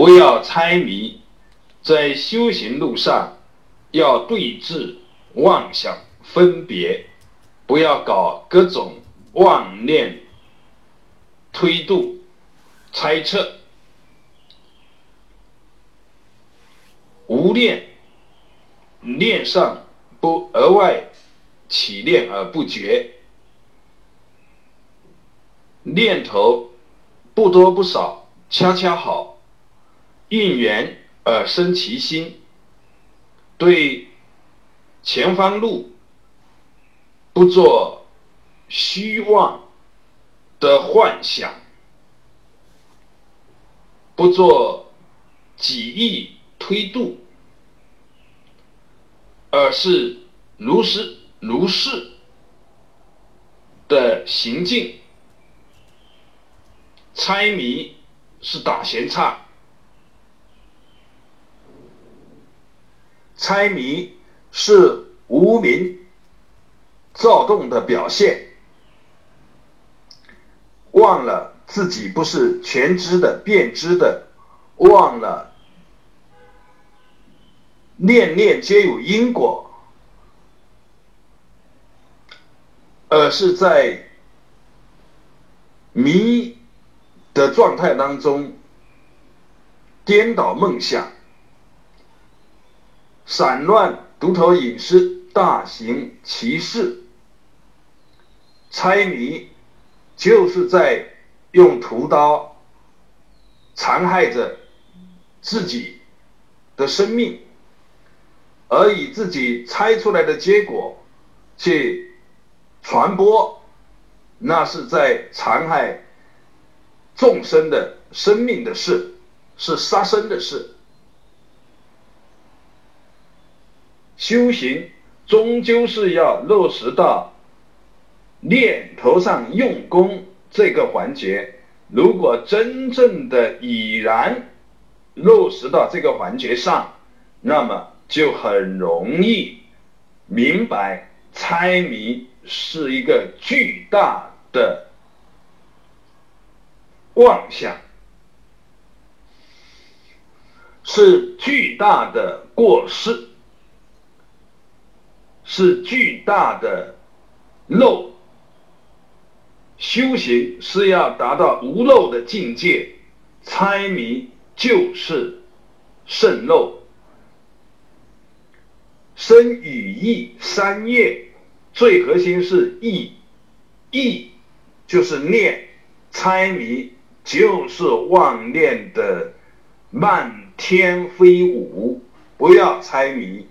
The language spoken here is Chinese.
不要猜谜，在修行路上要对治妄想分别，不要搞各种妄念推度、猜测。无念，念上不额外起念而不绝，念头不多不少，恰恰好，应缘而生其心，对前方路不做虚妄的幻想，不做己意。推度，而是如实如是的行径。猜谜是打闲岔，猜谜是无名躁动的表现，忘了自己不是全知的、遍知的，忘了。念念皆有因果，而是在迷的状态当中颠倒梦想、散乱、独头隐士、大行其事、猜谜，就是在用屠刀残害着自己的生命。而以自己猜出来的结果去传播，那是在残害众生的生命的事，是杀生的事。修行终究是要落实到念头上用功这个环节。如果真正的已然落实到这个环节上，那么。就很容易明白，猜谜是一个巨大的妄想，是巨大的过失，是巨大的漏。修行是要达到无漏的境界，猜谜就是渗漏。生与意三业，最核心是意，意就是念，猜谜就是妄念的漫天飞舞，不要猜谜。